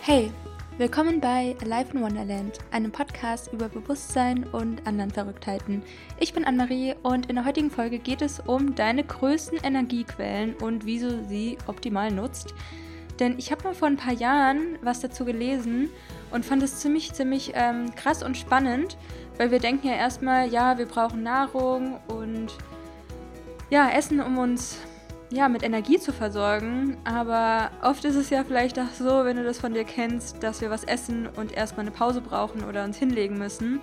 Hey, willkommen bei Alive in Wonderland, einem Podcast über Bewusstsein und anderen Verrücktheiten. Ich bin Anne-Marie und in der heutigen Folge geht es um deine größten Energiequellen und wie du sie optimal nutzt. Denn ich habe mal vor ein paar Jahren was dazu gelesen und fand es ziemlich, ziemlich ähm, krass und spannend, weil wir denken ja erstmal, ja, wir brauchen Nahrung und ja, Essen, um uns ja, mit Energie zu versorgen. Aber oft ist es ja vielleicht auch so, wenn du das von dir kennst, dass wir was essen und erstmal eine Pause brauchen oder uns hinlegen müssen.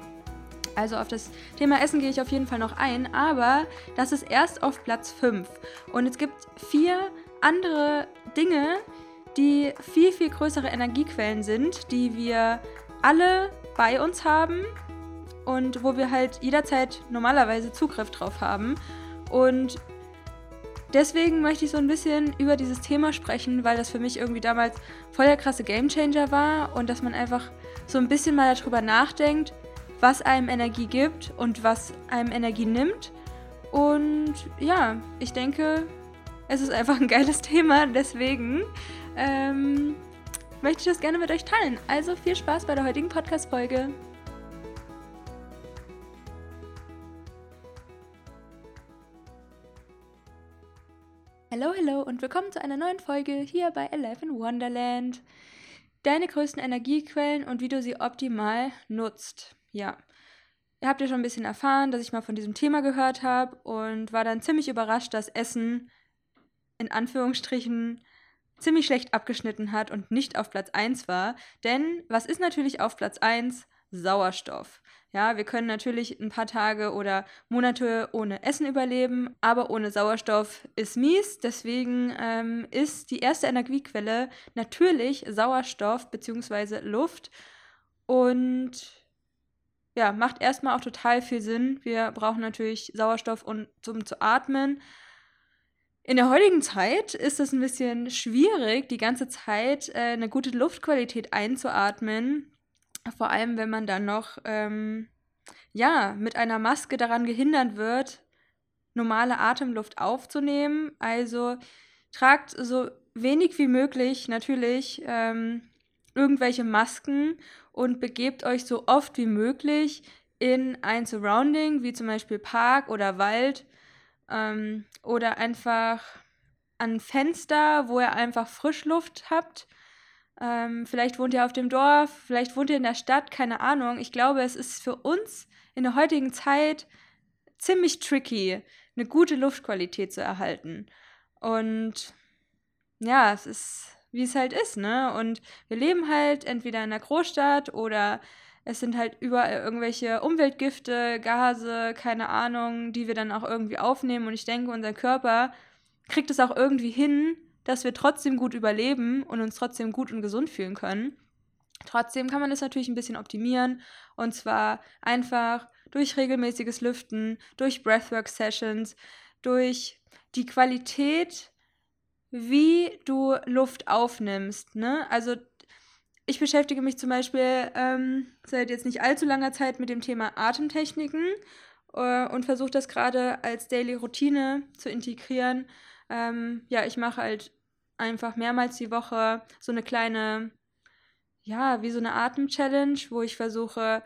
Also auf das Thema Essen gehe ich auf jeden Fall noch ein, aber das ist erst auf Platz 5. Und es gibt vier andere Dinge, die viel, viel größere Energiequellen sind, die wir alle bei uns haben und wo wir halt jederzeit normalerweise Zugriff drauf haben. Und deswegen möchte ich so ein bisschen über dieses Thema sprechen, weil das für mich irgendwie damals voll der krasse Gamechanger war und dass man einfach so ein bisschen mal darüber nachdenkt, was einem Energie gibt und was einem Energie nimmt. Und ja, ich denke, es ist einfach ein geiles Thema, deswegen ähm, möchte ich das gerne mit euch teilen. Also viel Spaß bei der heutigen Podcast-Folge. Hallo, hallo und willkommen zu einer neuen Folge hier bei Alive in Wonderland. Deine größten Energiequellen und wie du sie optimal nutzt. Ja, ihr habt ja schon ein bisschen erfahren, dass ich mal von diesem Thema gehört habe und war dann ziemlich überrascht, dass Essen in Anführungsstrichen ziemlich schlecht abgeschnitten hat und nicht auf Platz 1 war. Denn was ist natürlich auf Platz 1? Sauerstoff. Ja, wir können natürlich ein paar Tage oder Monate ohne Essen überleben, aber ohne Sauerstoff ist mies. Deswegen ähm, ist die erste Energiequelle natürlich Sauerstoff bzw. Luft. Und ja, macht erstmal auch total viel Sinn. Wir brauchen natürlich Sauerstoff, um, um zu atmen. In der heutigen Zeit ist es ein bisschen schwierig, die ganze Zeit äh, eine gute Luftqualität einzuatmen, vor allem, wenn man dann noch ähm, ja, mit einer Maske daran gehindert wird, normale Atemluft aufzunehmen. Also tragt so wenig wie möglich natürlich ähm, irgendwelche Masken und begebt euch so oft wie möglich in ein Surrounding, wie zum Beispiel Park oder Wald ähm, oder einfach an Fenster, wo ihr einfach Frischluft habt ähm, vielleicht wohnt ihr auf dem Dorf, vielleicht wohnt ihr in der Stadt, keine Ahnung. Ich glaube, es ist für uns in der heutigen Zeit ziemlich tricky, eine gute Luftqualität zu erhalten. Und ja, es ist, wie es halt ist, ne? Und wir leben halt entweder in der Großstadt oder es sind halt überall irgendwelche Umweltgifte, Gase, keine Ahnung, die wir dann auch irgendwie aufnehmen. Und ich denke, unser Körper kriegt es auch irgendwie hin, dass wir trotzdem gut überleben und uns trotzdem gut und gesund fühlen können. Trotzdem kann man das natürlich ein bisschen optimieren und zwar einfach durch regelmäßiges Lüften, durch Breathwork-Sessions, durch die Qualität, wie du Luft aufnimmst. Ne? Also ich beschäftige mich zum Beispiel ähm, seit jetzt nicht allzu langer Zeit mit dem Thema Atemtechniken äh, und versuche das gerade als Daily Routine zu integrieren. Ähm, ja, ich mache halt einfach mehrmals die Woche so eine kleine, ja, wie so eine Atem-Challenge, wo ich versuche,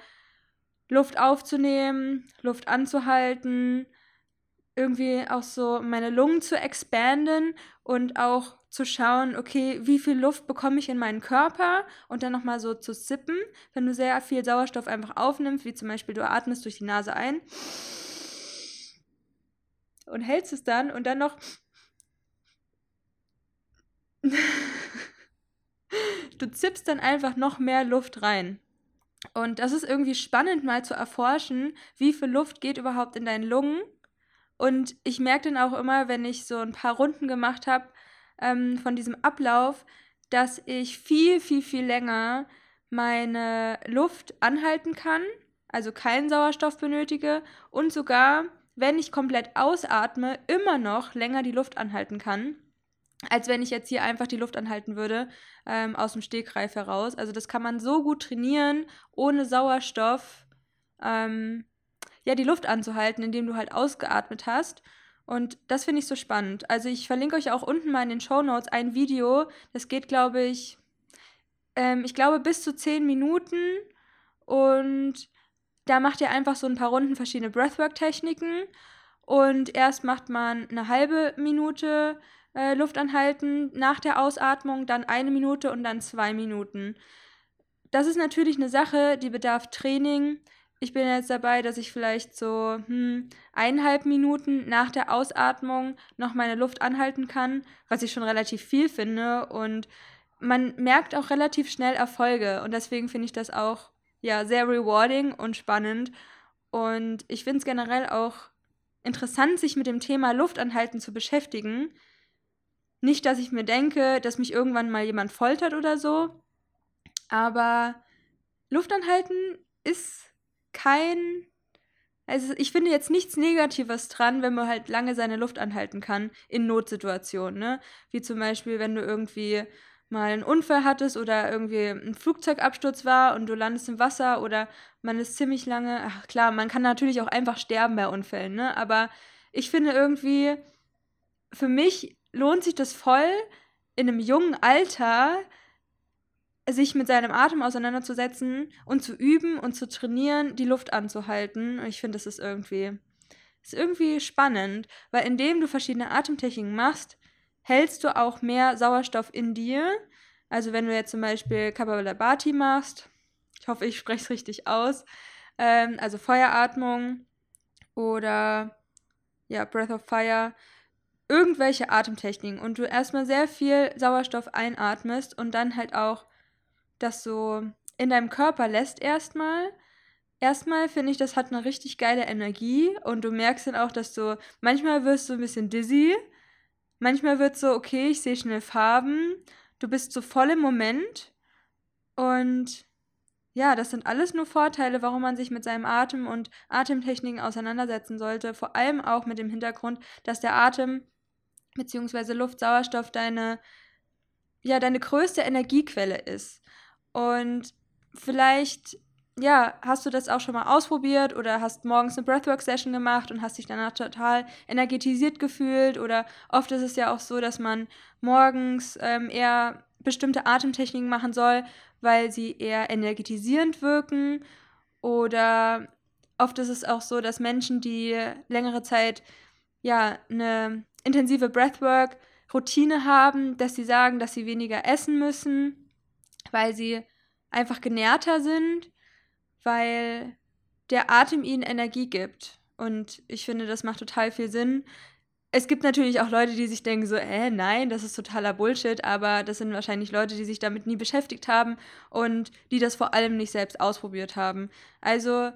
Luft aufzunehmen, Luft anzuhalten, irgendwie auch so meine Lungen zu expanden und auch zu schauen, okay, wie viel Luft bekomme ich in meinen Körper und dann nochmal so zu sippen. Wenn du sehr viel Sauerstoff einfach aufnimmst, wie zum Beispiel du atmest durch die Nase ein und hältst es dann und dann noch du zippst dann einfach noch mehr Luft rein. Und das ist irgendwie spannend mal zu erforschen, wie viel Luft geht überhaupt in deinen Lungen. Und ich merke dann auch immer, wenn ich so ein paar Runden gemacht habe ähm, von diesem Ablauf, dass ich viel, viel, viel länger meine Luft anhalten kann, also keinen Sauerstoff benötige und sogar, wenn ich komplett ausatme, immer noch länger die Luft anhalten kann als wenn ich jetzt hier einfach die Luft anhalten würde ähm, aus dem Stegreif heraus. Also das kann man so gut trainieren, ohne Sauerstoff ähm, ja die Luft anzuhalten, indem du halt ausgeatmet hast. Und das finde ich so spannend. Also ich verlinke euch auch unten mal in den Show Notes ein Video. Das geht, glaube ich, ähm, ich glaube, bis zu 10 Minuten. Und da macht ihr einfach so ein paar Runden verschiedene Breathwork-Techniken. Und erst macht man eine halbe Minute äh, Luft anhalten nach der Ausatmung, dann eine Minute und dann zwei Minuten. Das ist natürlich eine Sache, die bedarf Training. Ich bin jetzt dabei, dass ich vielleicht so hm, eineinhalb Minuten nach der Ausatmung noch meine Luft anhalten kann, was ich schon relativ viel finde. Und man merkt auch relativ schnell Erfolge. Und deswegen finde ich das auch ja, sehr rewarding und spannend. Und ich finde es generell auch interessant, sich mit dem Thema Luftanhalten zu beschäftigen. Nicht, dass ich mir denke, dass mich irgendwann mal jemand foltert oder so, aber Luftanhalten ist kein. Also ich finde jetzt nichts Negatives dran, wenn man halt lange seine Luft anhalten kann in Notsituationen, ne? Wie zum Beispiel, wenn du irgendwie mal einen Unfall hattest oder irgendwie ein Flugzeugabsturz war und du landest im Wasser oder man ist ziemlich lange, ach klar, man kann natürlich auch einfach sterben bei Unfällen, ne? Aber ich finde irgendwie, für mich lohnt sich das voll, in einem jungen Alter sich mit seinem Atem auseinanderzusetzen und zu üben und zu trainieren, die Luft anzuhalten. Und ich finde, das ist irgendwie, ist irgendwie spannend, weil indem du verschiedene Atemtechniken machst, hältst du auch mehr Sauerstoff in dir. Also wenn du jetzt zum Beispiel Kapalabhati machst, ich hoffe, ich spreche es richtig aus, ähm, also Feueratmung oder ja, Breath of Fire, irgendwelche Atemtechniken und du erstmal sehr viel Sauerstoff einatmest und dann halt auch das so in deinem Körper lässt erstmal. Erstmal finde ich, das hat eine richtig geile Energie und du merkst dann auch, dass du manchmal wirst du ein bisschen dizzy, Manchmal wird so, okay, ich sehe schnell Farben, du bist so voll im Moment und ja, das sind alles nur Vorteile, warum man sich mit seinem Atem und Atemtechniken auseinandersetzen sollte, vor allem auch mit dem Hintergrund, dass der Atem bzw. Luftsauerstoff deine ja, deine größte Energiequelle ist. Und vielleicht ja, hast du das auch schon mal ausprobiert oder hast morgens eine Breathwork-Session gemacht und hast dich danach total energetisiert gefühlt? Oder oft ist es ja auch so, dass man morgens ähm, eher bestimmte Atemtechniken machen soll, weil sie eher energetisierend wirken. Oder oft ist es auch so, dass Menschen, die längere Zeit ja eine intensive Breathwork-Routine haben, dass sie sagen, dass sie weniger essen müssen, weil sie einfach genährter sind weil der Atem ihnen Energie gibt. Und ich finde, das macht total viel Sinn. Es gibt natürlich auch Leute, die sich denken so, äh, nein, das ist totaler Bullshit, aber das sind wahrscheinlich Leute, die sich damit nie beschäftigt haben und die das vor allem nicht selbst ausprobiert haben. Also,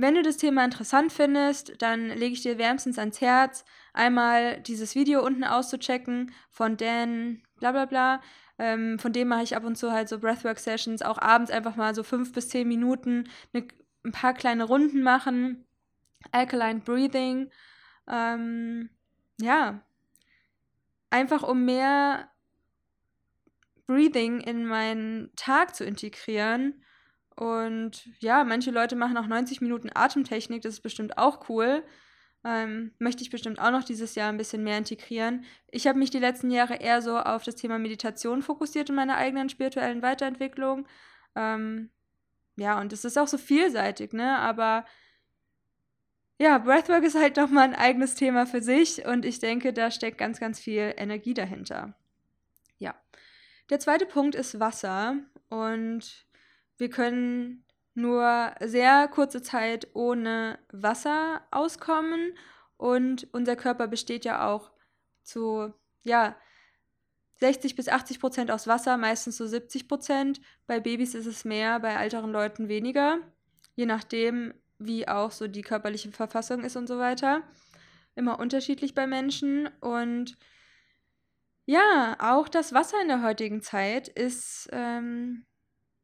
wenn du das Thema interessant findest, dann lege ich dir wärmstens ans Herz, einmal dieses Video unten auszuchecken von Dan, bla bla bla. Ähm, von dem mache ich ab und zu halt so Breathwork-Sessions, auch abends einfach mal so fünf bis zehn Minuten ne, ein paar kleine Runden machen. Alkaline Breathing. Ähm, ja. Einfach um mehr Breathing in meinen Tag zu integrieren. Und ja, manche Leute machen auch 90 Minuten Atemtechnik, das ist bestimmt auch cool. Ähm, möchte ich bestimmt auch noch dieses Jahr ein bisschen mehr integrieren. Ich habe mich die letzten Jahre eher so auf das Thema Meditation fokussiert in meiner eigenen spirituellen Weiterentwicklung. Ähm, ja, und es ist auch so vielseitig, ne? Aber ja, Breathwork ist halt nochmal ein eigenes Thema für sich und ich denke, da steckt ganz, ganz viel Energie dahinter. Ja. Der zweite Punkt ist Wasser und wir können nur sehr kurze Zeit ohne Wasser auskommen und unser Körper besteht ja auch zu, ja, 60 bis 80 Prozent aus Wasser, meistens so 70 Prozent. Bei Babys ist es mehr, bei älteren Leuten weniger, je nachdem, wie auch so die körperliche Verfassung ist und so weiter. Immer unterschiedlich bei Menschen und ja, auch das Wasser in der heutigen Zeit ist ähm,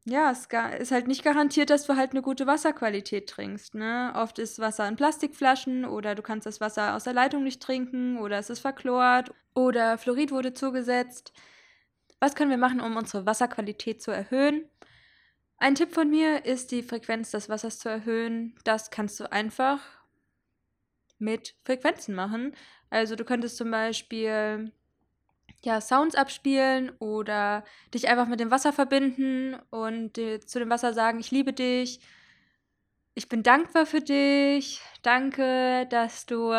ja, es ist halt nicht garantiert, dass du halt eine gute Wasserqualität trinkst, ne? Oft ist Wasser in Plastikflaschen oder du kannst das Wasser aus der Leitung nicht trinken oder es ist verchlort oder Fluorid wurde zugesetzt. Was können wir machen, um unsere Wasserqualität zu erhöhen? Ein Tipp von mir ist, die Frequenz des Wassers zu erhöhen. Das kannst du einfach mit Frequenzen machen. Also du könntest zum Beispiel ja, Sounds abspielen oder dich einfach mit dem Wasser verbinden und zu dem Wasser sagen, ich liebe dich, ich bin dankbar für dich, danke, dass du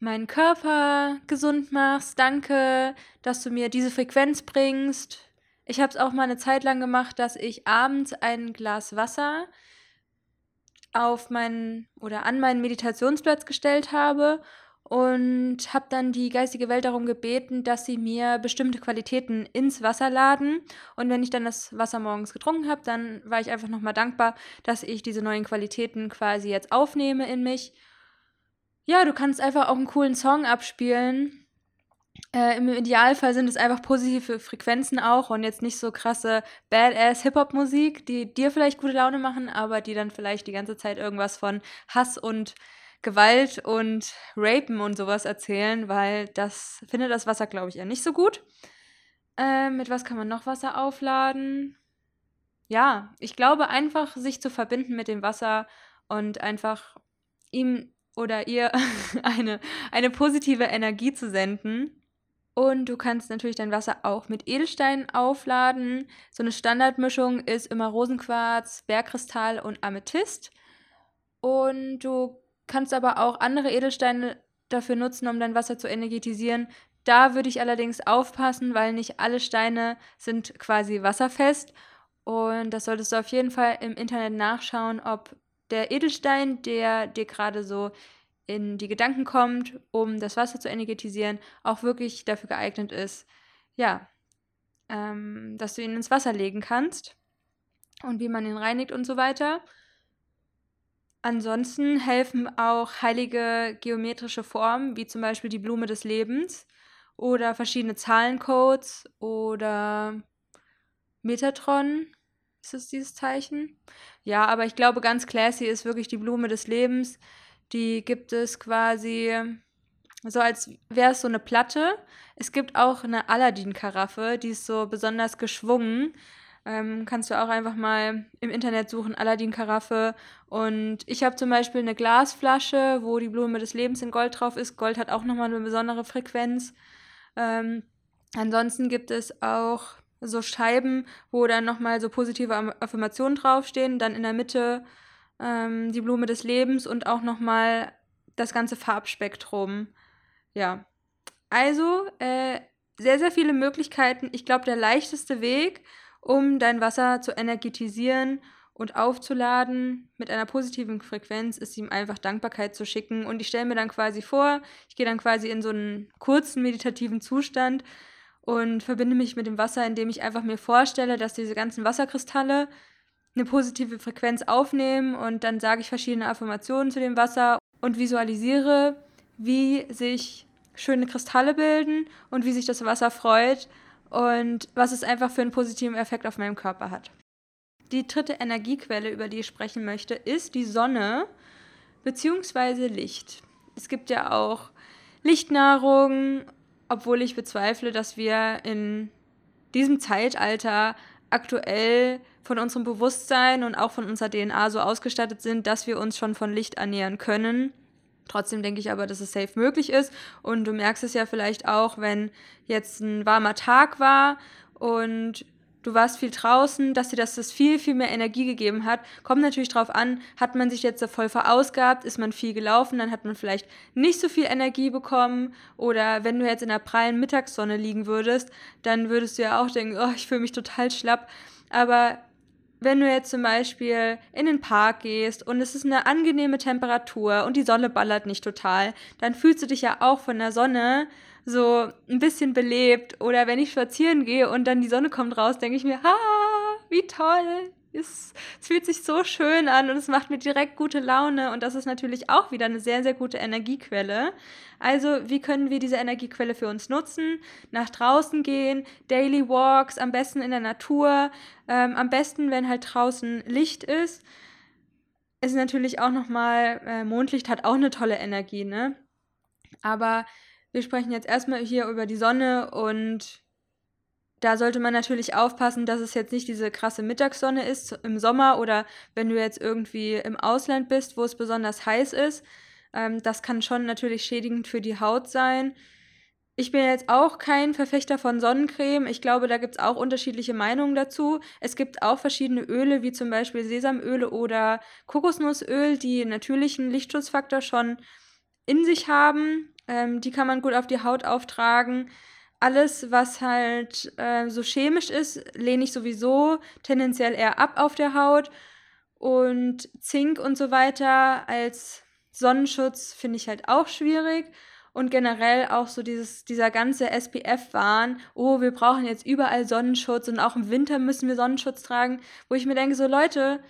meinen Körper gesund machst, danke, dass du mir diese Frequenz bringst. Ich habe es auch mal eine Zeit lang gemacht, dass ich abends ein Glas Wasser auf meinen oder an meinen Meditationsplatz gestellt habe und habe dann die geistige Welt darum gebeten, dass sie mir bestimmte Qualitäten ins Wasser laden. Und wenn ich dann das Wasser morgens getrunken habe, dann war ich einfach nochmal dankbar, dass ich diese neuen Qualitäten quasi jetzt aufnehme in mich. Ja, du kannst einfach auch einen coolen Song abspielen. Äh, Im Idealfall sind es einfach positive Frequenzen auch und jetzt nicht so krasse Badass Hip-Hop-Musik, die dir vielleicht gute Laune machen, aber die dann vielleicht die ganze Zeit irgendwas von Hass und Gewalt und Rapen und sowas erzählen, weil das findet das Wasser, glaube ich, eher nicht so gut. Äh, mit was kann man noch Wasser aufladen? Ja, ich glaube einfach, sich zu verbinden mit dem Wasser und einfach ihm oder ihr eine, eine positive Energie zu senden. Und du kannst natürlich dein Wasser auch mit Edelsteinen aufladen. So eine Standardmischung ist immer Rosenquarz, Bergkristall und Amethyst. Und du kannst aber auch andere Edelsteine dafür nutzen, um dein Wasser zu energetisieren. Da würde ich allerdings aufpassen, weil nicht alle Steine sind quasi wasserfest. Und das solltest du auf jeden Fall im Internet nachschauen, ob der Edelstein, der dir gerade so in die Gedanken kommt, um das Wasser zu energetisieren, auch wirklich dafür geeignet ist, ja, ähm, dass du ihn ins Wasser legen kannst und wie man ihn reinigt und so weiter. Ansonsten helfen auch heilige geometrische Formen, wie zum Beispiel die Blume des Lebens oder verschiedene Zahlencodes oder Metatron. Ist es dieses Zeichen? Ja, aber ich glaube, ganz classy ist wirklich die Blume des Lebens. Die gibt es quasi so, als wäre es so eine Platte. Es gibt auch eine Aladdin-Karaffe, die ist so besonders geschwungen. Ähm, kannst du auch einfach mal im Internet suchen, Aladdin-Karaffe. Und ich habe zum Beispiel eine Glasflasche, wo die Blume des Lebens in Gold drauf ist. Gold hat auch nochmal eine besondere Frequenz. Ähm, ansonsten gibt es auch so Scheiben, wo dann nochmal so positive Affirmationen draufstehen. Dann in der Mitte ähm, die Blume des Lebens und auch nochmal das ganze Farbspektrum. Ja. Also, äh, sehr, sehr viele Möglichkeiten. Ich glaube, der leichteste Weg, um dein Wasser zu energetisieren und aufzuladen. Mit einer positiven Frequenz, ist ihm einfach Dankbarkeit zu schicken. Und ich stelle mir dann quasi vor, ich gehe dann quasi in so einen kurzen meditativen Zustand und verbinde mich mit dem Wasser, indem ich einfach mir vorstelle, dass diese ganzen Wasserkristalle eine positive Frequenz aufnehmen. Und dann sage ich verschiedene Affirmationen zu dem Wasser und visualisiere, wie sich schöne Kristalle bilden und wie sich das Wasser freut und was es einfach für einen positiven Effekt auf meinem Körper hat. Die dritte Energiequelle, über die ich sprechen möchte, ist die Sonne bzw. Licht. Es gibt ja auch Lichtnahrung, obwohl ich bezweifle, dass wir in diesem Zeitalter aktuell von unserem Bewusstsein und auch von unserer DNA so ausgestattet sind, dass wir uns schon von Licht ernähren können. Trotzdem denke ich aber, dass es safe möglich ist. Und du merkst es ja vielleicht auch, wenn jetzt ein warmer Tag war und du warst viel draußen, dass dir das, das viel, viel mehr Energie gegeben hat. Kommt natürlich drauf an, hat man sich jetzt so voll verausgabt, ist man viel gelaufen, dann hat man vielleicht nicht so viel Energie bekommen. Oder wenn du jetzt in der prallen Mittagssonne liegen würdest, dann würdest du ja auch denken, oh, ich fühle mich total schlapp. Aber wenn du jetzt zum Beispiel in den Park gehst und es ist eine angenehme Temperatur und die Sonne ballert nicht total, dann fühlst du dich ja auch von der Sonne so ein bisschen belebt. Oder wenn ich spazieren gehe und dann die Sonne kommt raus, denke ich mir, ha, wie toll. Es, es fühlt sich so schön an und es macht mir direkt gute Laune und das ist natürlich auch wieder eine sehr, sehr gute Energiequelle. Also, wie können wir diese Energiequelle für uns nutzen? Nach draußen gehen, Daily Walks, am besten in der Natur, ähm, am besten, wenn halt draußen Licht ist. Es ist natürlich auch nochmal, äh, Mondlicht hat auch eine tolle Energie, ne? Aber wir sprechen jetzt erstmal hier über die Sonne und da sollte man natürlich aufpassen, dass es jetzt nicht diese krasse Mittagssonne ist im Sommer oder wenn du jetzt irgendwie im Ausland bist, wo es besonders heiß ist. Ähm, das kann schon natürlich schädigend für die Haut sein. ich bin jetzt auch kein Verfechter von Sonnencreme. Ich glaube, da gibt es auch unterschiedliche Meinungen dazu. Es gibt auch verschiedene Öle, wie zum Beispiel Sesamöle oder Kokosnussöl, die natürlichen Lichtschutzfaktor schon in sich haben. Ähm, die kann man gut auf die Haut auftragen. Alles, was halt äh, so chemisch ist, lehne ich sowieso tendenziell eher ab auf der Haut. Und Zink und so weiter als Sonnenschutz finde ich halt auch schwierig und generell auch so dieses, dieser ganze SPF-Wahn, oh, wir brauchen jetzt überall Sonnenschutz und auch im Winter müssen wir Sonnenschutz tragen, wo ich mir denke, so Leute,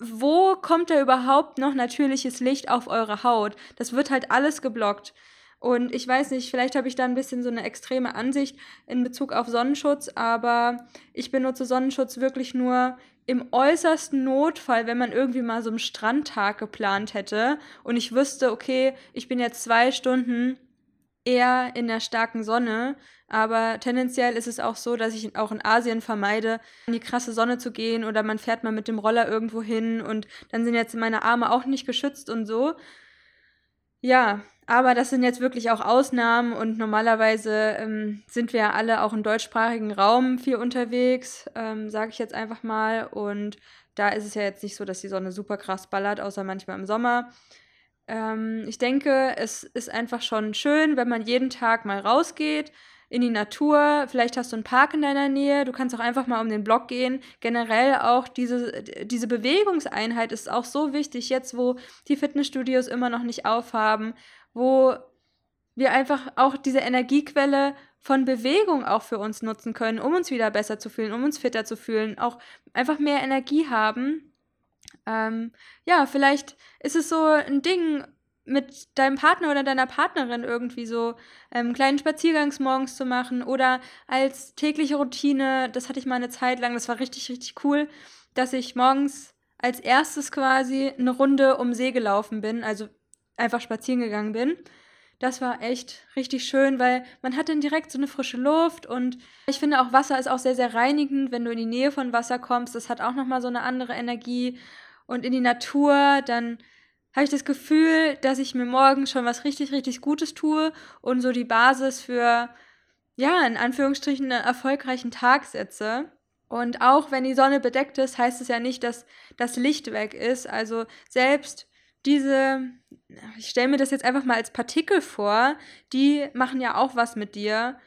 wo kommt da überhaupt noch natürliches Licht auf eure Haut? Das wird halt alles geblockt. Und ich weiß nicht, vielleicht habe ich da ein bisschen so eine extreme Ansicht in Bezug auf Sonnenschutz, aber ich benutze Sonnenschutz wirklich nur im äußersten Notfall, wenn man irgendwie mal so einen Strandtag geplant hätte und ich wüsste, okay, ich bin jetzt zwei Stunden eher in der starken Sonne, aber tendenziell ist es auch so, dass ich auch in Asien vermeide, in die krasse Sonne zu gehen oder man fährt mal mit dem Roller irgendwo hin und dann sind jetzt meine Arme auch nicht geschützt und so. Ja, aber das sind jetzt wirklich auch Ausnahmen und normalerweise ähm, sind wir ja alle auch im deutschsprachigen Raum viel unterwegs, ähm, sage ich jetzt einfach mal. Und da ist es ja jetzt nicht so, dass die Sonne super krass ballert, außer manchmal im Sommer. Ähm, ich denke, es ist einfach schon schön, wenn man jeden Tag mal rausgeht in die Natur. Vielleicht hast du einen Park in deiner Nähe. Du kannst auch einfach mal um den Block gehen. Generell auch diese, diese Bewegungseinheit ist auch so wichtig, jetzt wo die Fitnessstudios immer noch nicht aufhaben wo wir einfach auch diese Energiequelle von Bewegung auch für uns nutzen können, um uns wieder besser zu fühlen, um uns fitter zu fühlen, auch einfach mehr Energie haben. Ähm, ja, vielleicht ist es so ein Ding mit deinem Partner oder deiner Partnerin irgendwie so ähm, kleinen Spaziergangs morgens zu machen oder als tägliche Routine. Das hatte ich mal eine Zeit lang, das war richtig, richtig cool, dass ich morgens als erstes quasi eine Runde um See gelaufen bin, also einfach spazieren gegangen bin. Das war echt richtig schön, weil man hat dann direkt so eine frische Luft und ich finde auch Wasser ist auch sehr, sehr reinigend, wenn du in die Nähe von Wasser kommst. Das hat auch nochmal so eine andere Energie. Und in die Natur, dann habe ich das Gefühl, dass ich mir morgen schon was richtig, richtig Gutes tue und so die Basis für, ja, in Anführungsstrichen einen erfolgreichen Tag setze. Und auch wenn die Sonne bedeckt ist, heißt es ja nicht, dass das Licht weg ist. Also selbst diese, ich stelle mir das jetzt einfach mal als Partikel vor, die machen ja auch was mit dir.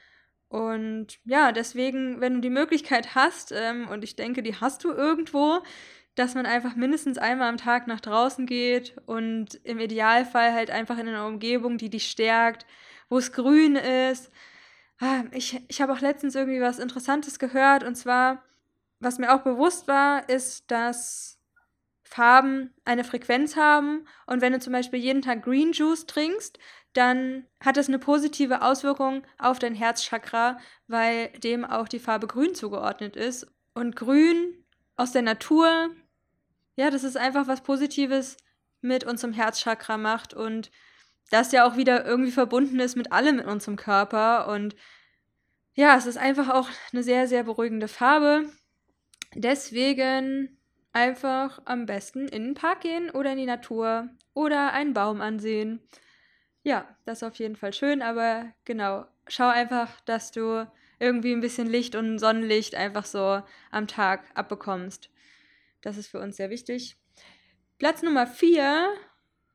Und ja, deswegen, wenn du die Möglichkeit hast, ähm, und ich denke, die hast du irgendwo, dass man einfach mindestens einmal am Tag nach draußen geht und im Idealfall halt einfach in einer Umgebung, die dich stärkt, wo es grün ist. Ah, ich, ich habe auch letztens irgendwie was Interessantes gehört und zwar, was mir auch bewusst war, ist, dass Farben eine Frequenz haben. Und wenn du zum Beispiel jeden Tag Green Juice trinkst, dann hat das eine positive Auswirkung auf dein Herzchakra, weil dem auch die Farbe Grün zugeordnet ist. Und Grün aus der Natur, ja, das ist einfach was Positives mit unserem Herzchakra macht und das ja auch wieder irgendwie verbunden ist mit allem in unserem Körper. Und ja, es ist einfach auch eine sehr, sehr beruhigende Farbe. Deswegen einfach am besten in den Park gehen oder in die Natur oder einen Baum ansehen. Ja, das ist auf jeden Fall schön, aber genau, schau einfach, dass du irgendwie ein bisschen Licht und Sonnenlicht einfach so am Tag abbekommst. Das ist für uns sehr wichtig. Platz Nummer 4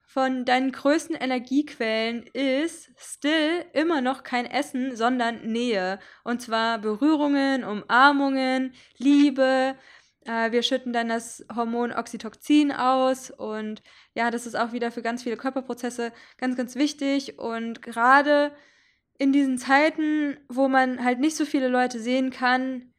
von deinen größten Energiequellen ist still immer noch kein Essen, sondern Nähe. Und zwar Berührungen, Umarmungen, Liebe, äh, wir schütten dann das Hormon Oxytocin aus und ja, das ist auch wieder für ganz viele Körperprozesse ganz, ganz wichtig. Und gerade in diesen Zeiten, wo man halt nicht so viele Leute sehen kann,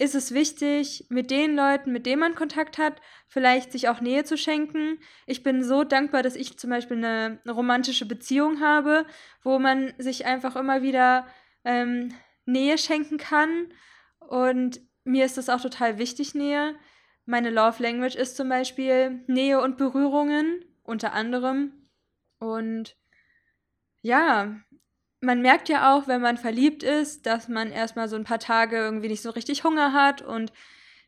ist es wichtig, mit den Leuten, mit denen man Kontakt hat, vielleicht sich auch Nähe zu schenken. Ich bin so dankbar, dass ich zum Beispiel eine, romantische Beziehung habe, wo man sich einfach immer wieder ähm, Nähe schenken kann. Und mir ist das auch total wichtig, Nähe. Meine Love Language ist zum Beispiel Nähe und Berührungen, unter anderem. Und ja, man merkt ja auch, wenn man verliebt ist, dass man erstmal so ein paar Tage irgendwie nicht so richtig Hunger hat. Und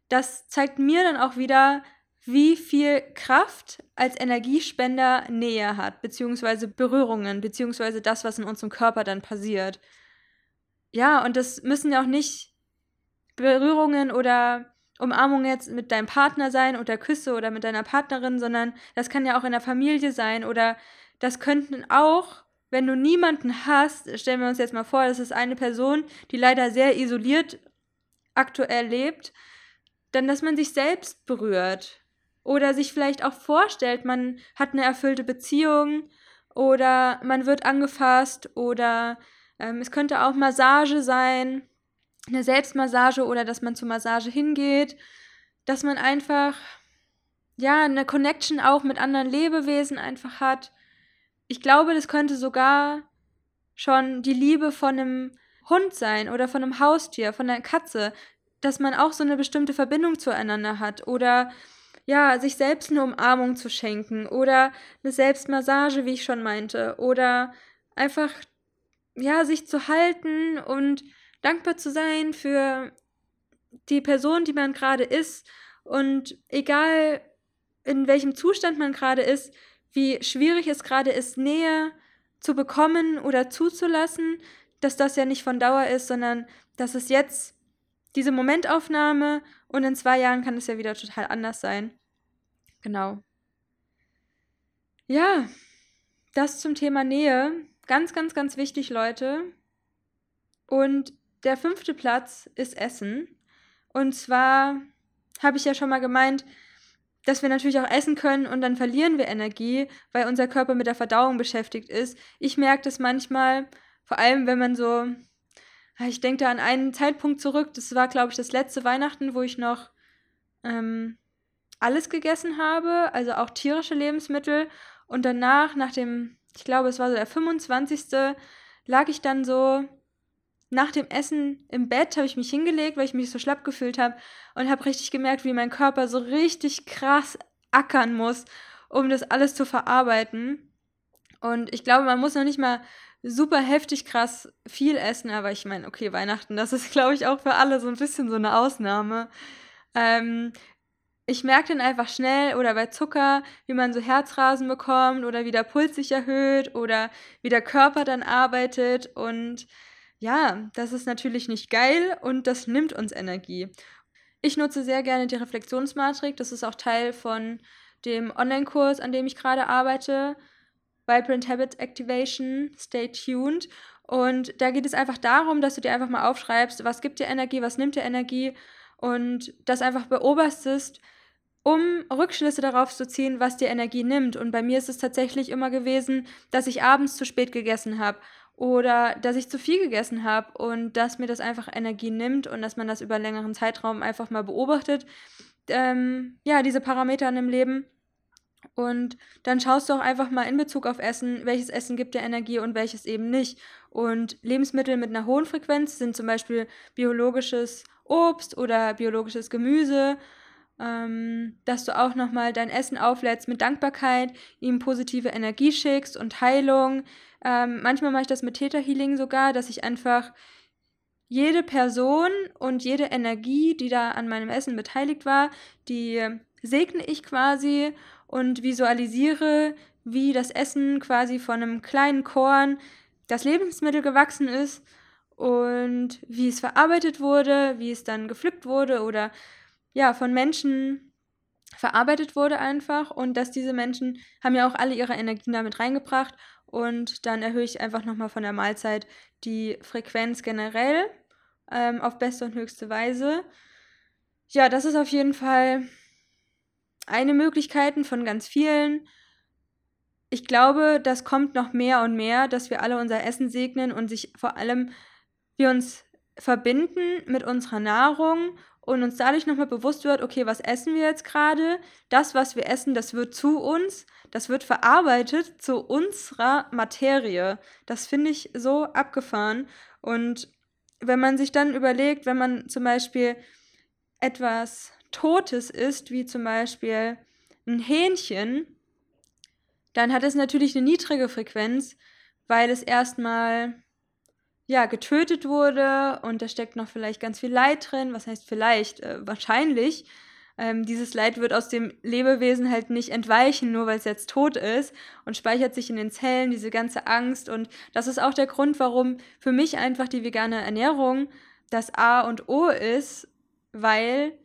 das zeigt mir dann auch wieder, wie viel Kraft als Energiespender Nähe hat, beziehungsweise Berührungen, beziehungsweise das, was in unserem Körper dann passiert. Ja, und das müssen ja auch nicht Berührungen oder Umarmungen jetzt mit deinem Partner sein oder Küsse oder mit deiner Partnerin, sondern das kann ja auch in der Familie sein oder das könnten auch, wenn du niemanden hast, stellen wir uns jetzt mal vor, das ist eine Person, die leider sehr isoliert aktuell lebt, dann, dass man sich selbst berührt oder sich vielleicht auch vorstellt, man hat eine erfüllte Beziehung oder man wird angefasst oder ähm, es könnte auch Massage sein, eine Selbstmassage oder dass man zur Massage hingeht, dass man einfach ja eine Connection auch mit anderen Lebewesen einfach hat. Ich glaube, das könnte sogar schon die Liebe von einem Hund sein oder von einem Haustier, von einer Katze, dass man auch so eine bestimmte Verbindung zueinander hat oder ja, sich selbst eine Umarmung zu schenken oder eine Selbstmassage, wie ich schon meinte, oder einfach ja, sich zu halten und dankbar zu sein für die Person, die man gerade ist. Und egal in welchem Zustand man gerade ist, wie schwierig es gerade ist, Nähe zu bekommen oder zuzulassen, dass das ja nicht von Dauer ist, sondern dass es jetzt diese Momentaufnahme und in zwei Jahren kann es ja wieder total anders sein. Genau. Ja, das zum Thema Nähe. Ganz, ganz, ganz wichtig, Leute. Und der fünfte Platz ist Essen. Und zwar habe ich ja schon mal gemeint, dass wir natürlich auch essen können und dann verlieren wir Energie, weil unser Körper mit der Verdauung beschäftigt ist. Ich merke das manchmal, vor allem wenn man so Ah, ich denke da an einen Zeitpunkt zurück, das war, glaube ich, das letzte Weihnachten, wo ich noch ähm, alles gegessen habe, also auch tierische Lebensmittel. Und danach, nach dem, ich glaube, es war so der 25. lag ich dann so nach dem Essen im Bett, habe ich mich hingelegt, weil ich mich so schlapp gefühlt habe und habe richtig gemerkt, wie mein Körper so richtig krass ackern muss, um das alles zu verarbeiten. Und ich glaube, man muss noch nicht mal super heftig krass viel essen, aber ich meine, okay, Weihnachten, das ist, glaube ich, auch für alle so ein bisschen so eine Ausnahme. Ähm, ich merke dann einfach schnell oder bei Zucker, wie man so Herzrasen bekommt oder wie der Puls sich erhöht oder wie der Körper dann arbeitet und ja, das ist natürlich nicht geil und das nimmt uns Energie. Ich nutze sehr gerne die Reflexionsmatrik, das ist auch Teil von dem Online-Kurs, an dem ich gerade arbeite. Vibrant Habit Activation, stay tuned. Und da geht es einfach darum, dass du dir einfach mal aufschreibst, was gibt dir Energie, was nimmt dir Energie und das einfach beobachtest, um Rückschlüsse darauf zu ziehen, was dir Energie nimmt. Und bei mir ist es tatsächlich immer gewesen, dass ich abends zu spät gegessen habe oder dass ich zu viel gegessen habe und dass mir das einfach Energie nimmt und dass man das über längeren Zeitraum einfach mal beobachtet. Ähm, ja, diese Parameter in dem Leben und dann schaust du auch einfach mal in Bezug auf Essen, welches Essen gibt dir Energie und welches eben nicht. Und Lebensmittel mit einer hohen Frequenz sind zum Beispiel biologisches Obst oder biologisches Gemüse, ähm, dass du auch nochmal dein Essen auflädst mit Dankbarkeit, ihm positive Energie schickst und Heilung. Ähm, manchmal mache ich das mit Theta Healing sogar, dass ich einfach jede Person und jede Energie, die da an meinem Essen beteiligt war, die segne ich quasi und visualisiere, wie das Essen quasi von einem kleinen Korn das Lebensmittel gewachsen ist und wie es verarbeitet wurde, wie es dann gepflückt wurde oder ja, von Menschen verarbeitet wurde einfach und dass diese Menschen haben ja auch alle ihre Energien damit reingebracht und dann erhöhe ich einfach nochmal von der Mahlzeit die Frequenz generell ähm, auf beste und höchste Weise. Ja, das ist auf jeden Fall eine Möglichkeit von ganz vielen. Ich glaube, das kommt noch mehr und mehr, dass wir alle unser Essen segnen und sich vor allem wir uns verbinden mit unserer Nahrung und uns dadurch nochmal bewusst wird, okay, was essen wir jetzt gerade? Das, was wir essen, das wird zu uns, das wird verarbeitet zu unserer Materie. Das finde ich so abgefahren. Und wenn man sich dann überlegt, wenn man zum Beispiel etwas Totes ist, wie zum Beispiel ein Hähnchen, dann hat es natürlich eine niedrige Frequenz, weil es erstmal ja getötet wurde und da steckt noch vielleicht ganz viel Leid drin. Was heißt vielleicht? Äh, wahrscheinlich. Ähm, dieses Leid wird aus dem Lebewesen halt nicht entweichen, nur weil es jetzt tot ist und speichert sich in den Zellen, diese ganze Angst. Und das ist auch der Grund, warum für mich einfach die vegane Ernährung das A und O ist, weil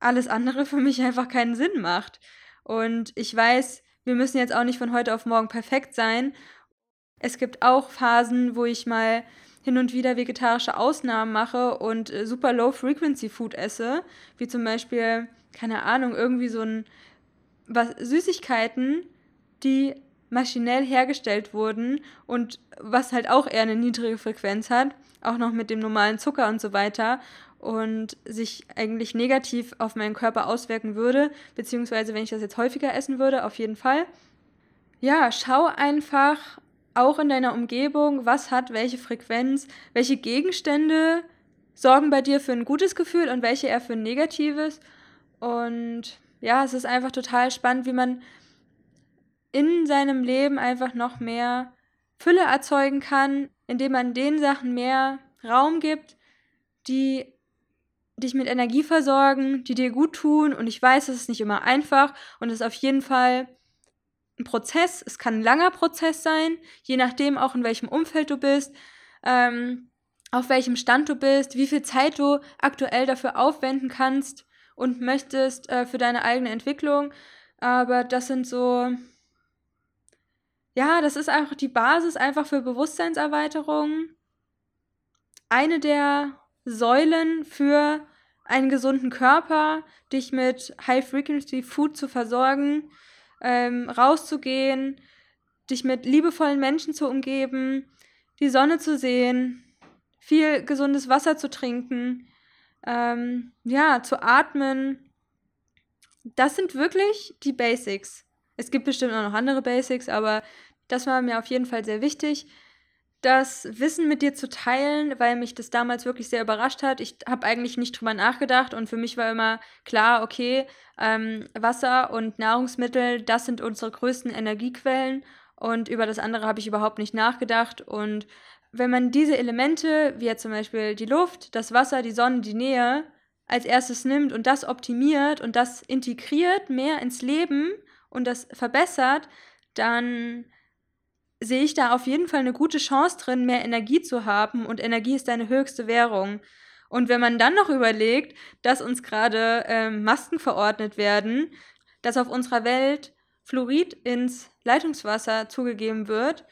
alles andere für mich einfach keinen Sinn macht. Und ich weiß, wir müssen jetzt auch nicht von heute auf morgen perfekt sein. Es gibt auch Phasen, wo ich mal hin und wieder vegetarische Ausnahmen mache und äh, super Low-Frequency-Food esse, wie zum Beispiel, keine Ahnung, irgendwie so ein was, Süßigkeiten, die maschinell hergestellt wurden und was halt auch eher eine niedrige Frequenz hat, auch noch mit dem normalen Zucker und so weiter und sich eigentlich negativ auf meinen Körper auswirken würde, beziehungsweise wenn ich das jetzt häufiger essen würde, auf jeden Fall. Ja, schau einfach auch in deiner Umgebung, was hat welche Frequenz, welche Gegenstände sorgen bei dir für ein gutes Gefühl und welche eher für ein negatives. Und ja, es ist einfach total spannend, wie man in seinem Leben einfach noch mehr Fülle erzeugen kann, indem man den Sachen mehr Raum gibt, die dich mit Energie versorgen, die dir gut tun. Und ich weiß, es ist nicht immer einfach und es ist auf jeden Fall ein Prozess. Es kann ein langer Prozess sein, je nachdem auch in welchem Umfeld du bist, ähm, auf welchem Stand du bist, wie viel Zeit du aktuell dafür aufwenden kannst und möchtest äh, für deine eigene Entwicklung. Aber das sind so, ja, das ist einfach die Basis einfach für Bewusstseinserweiterung. Eine der Säulen für einen gesunden Körper, dich mit High-Frequency-Food zu versorgen, ähm, rauszugehen, dich mit liebevollen Menschen zu umgeben, die Sonne zu sehen, viel gesundes Wasser zu trinken, ähm, ja, zu atmen. Das sind wirklich die Basics. Es gibt bestimmt auch noch andere Basics, aber das war mir auf jeden Fall sehr wichtig das Wissen mit dir zu teilen, weil mich das damals wirklich sehr überrascht hat. Ich habe eigentlich nicht drüber nachgedacht und für mich war immer klar, okay, ähm, Wasser und Nahrungsmittel, das sind unsere größten Energiequellen und über das andere habe ich überhaupt nicht nachgedacht. Und wenn man diese Elemente, wie ja zum Beispiel die Luft, das Wasser, die Sonne, die Nähe, als erstes nimmt und das optimiert und das integriert mehr ins Leben und das verbessert, dann sehe ich da auf jeden Fall eine gute Chance drin, mehr Energie zu haben und Energie ist deine höchste Währung. Und wenn man dann noch überlegt, dass uns gerade ähm, Masken verordnet werden, dass auf unserer Welt Fluorid ins Leitungswasser zugegeben wird,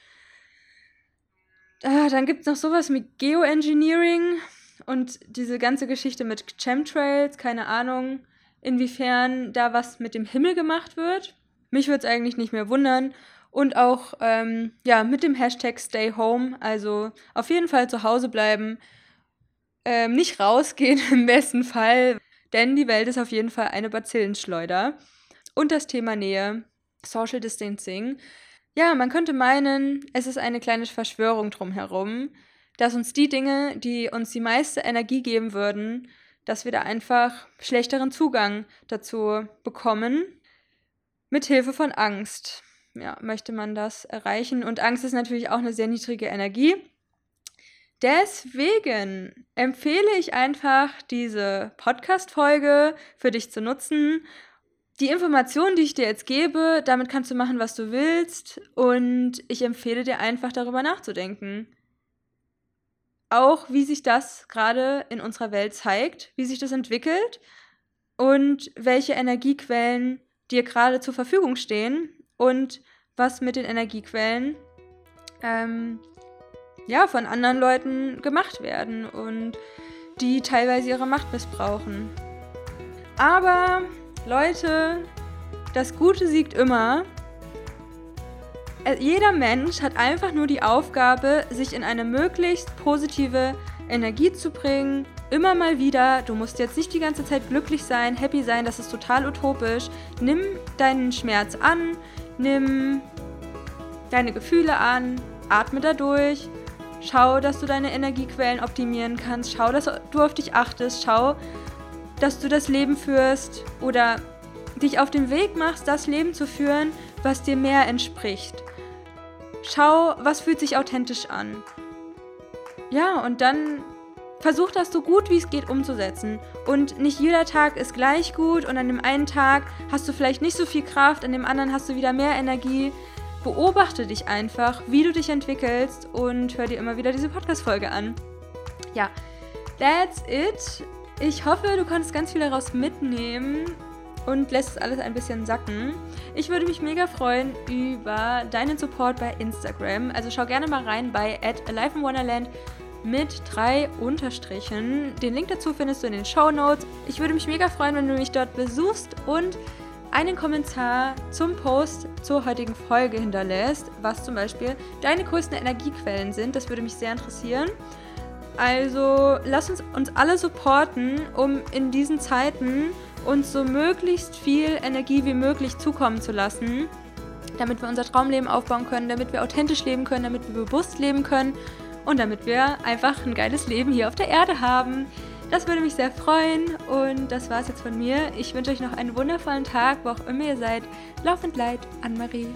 ah, dann gibt es noch sowas mit Geoengineering und diese ganze Geschichte mit Chemtrails, keine Ahnung, inwiefern da was mit dem Himmel gemacht wird. Mich würde es eigentlich nicht mehr wundern. Und auch ähm, ja, mit dem Hashtag Stay Home, also auf jeden Fall zu Hause bleiben, ähm, nicht rausgehen im besten Fall, denn die Welt ist auf jeden Fall eine Bazillenschleuder. Und das Thema Nähe, Social Distancing. Ja, man könnte meinen, es ist eine kleine Verschwörung drumherum, dass uns die Dinge, die uns die meiste Energie geben würden, dass wir da einfach schlechteren Zugang dazu bekommen, mit Hilfe von Angst ja, möchte man das erreichen. Und Angst ist natürlich auch eine sehr niedrige Energie. Deswegen empfehle ich einfach, diese Podcast-Folge für dich zu nutzen. Die Informationen, die ich dir jetzt gebe, damit kannst du machen, was du willst. Und ich empfehle dir einfach darüber nachzudenken. Auch wie sich das gerade in unserer Welt zeigt, wie sich das entwickelt und welche Energiequellen dir gerade zur Verfügung stehen und was mit den Energiequellen ähm, ja, von anderen Leuten gemacht werden und die teilweise ihre Macht missbrauchen. Aber Leute, das Gute siegt immer. Äh, jeder Mensch hat einfach nur die Aufgabe, sich in eine möglichst positive Energie zu bringen. Immer mal wieder. Du musst jetzt nicht die ganze Zeit glücklich sein, happy sein, das ist total utopisch. Nimm deinen Schmerz an, Nimm deine Gefühle an, atme dadurch, schau, dass du deine Energiequellen optimieren kannst, schau, dass du auf dich achtest, schau, dass du das Leben führst oder dich auf den Weg machst, das Leben zu führen, was dir mehr entspricht. Schau, was fühlt sich authentisch an. Ja, und dann versuch das so gut wie es geht umzusetzen. Und nicht jeder Tag ist gleich gut und an dem einen Tag hast du vielleicht nicht so viel Kraft, an dem anderen hast du wieder mehr Energie. Beobachte dich einfach, wie du dich entwickelst und hör dir immer wieder diese Podcast-Folge an. Ja, that's it. Ich hoffe, du konntest ganz viel daraus mitnehmen und lässt es alles ein bisschen sacken. Ich würde mich mega freuen über deinen Support bei Instagram. Also schau gerne mal rein bei at Alive in Wonderland mit drei Unterstrichen. Den Link dazu findest du in den Show Notes. Ich würde mich mega freuen, wenn du mich dort besuchst und einen Kommentar zum Post zur heutigen Folge hinterlässt, was zum Beispiel deine größten Energiequellen sind. Das würde mich sehr interessieren. Also lass uns uns alle supporten, um in diesen Zeiten uns so möglichst viel Energie wie möglich zukommen zu lassen, damit wir unser Traumleben aufbauen können, damit wir authentisch leben können, damit wir bewusst leben können und damit wir einfach ein geiles Leben hier auf der Erde haben. Das würde mich sehr freuen und das war es jetzt von mir. Ich wünsche euch noch einen wundervollen Tag, wo auch immer ihr seid. Laufend Leid, Anne-Marie.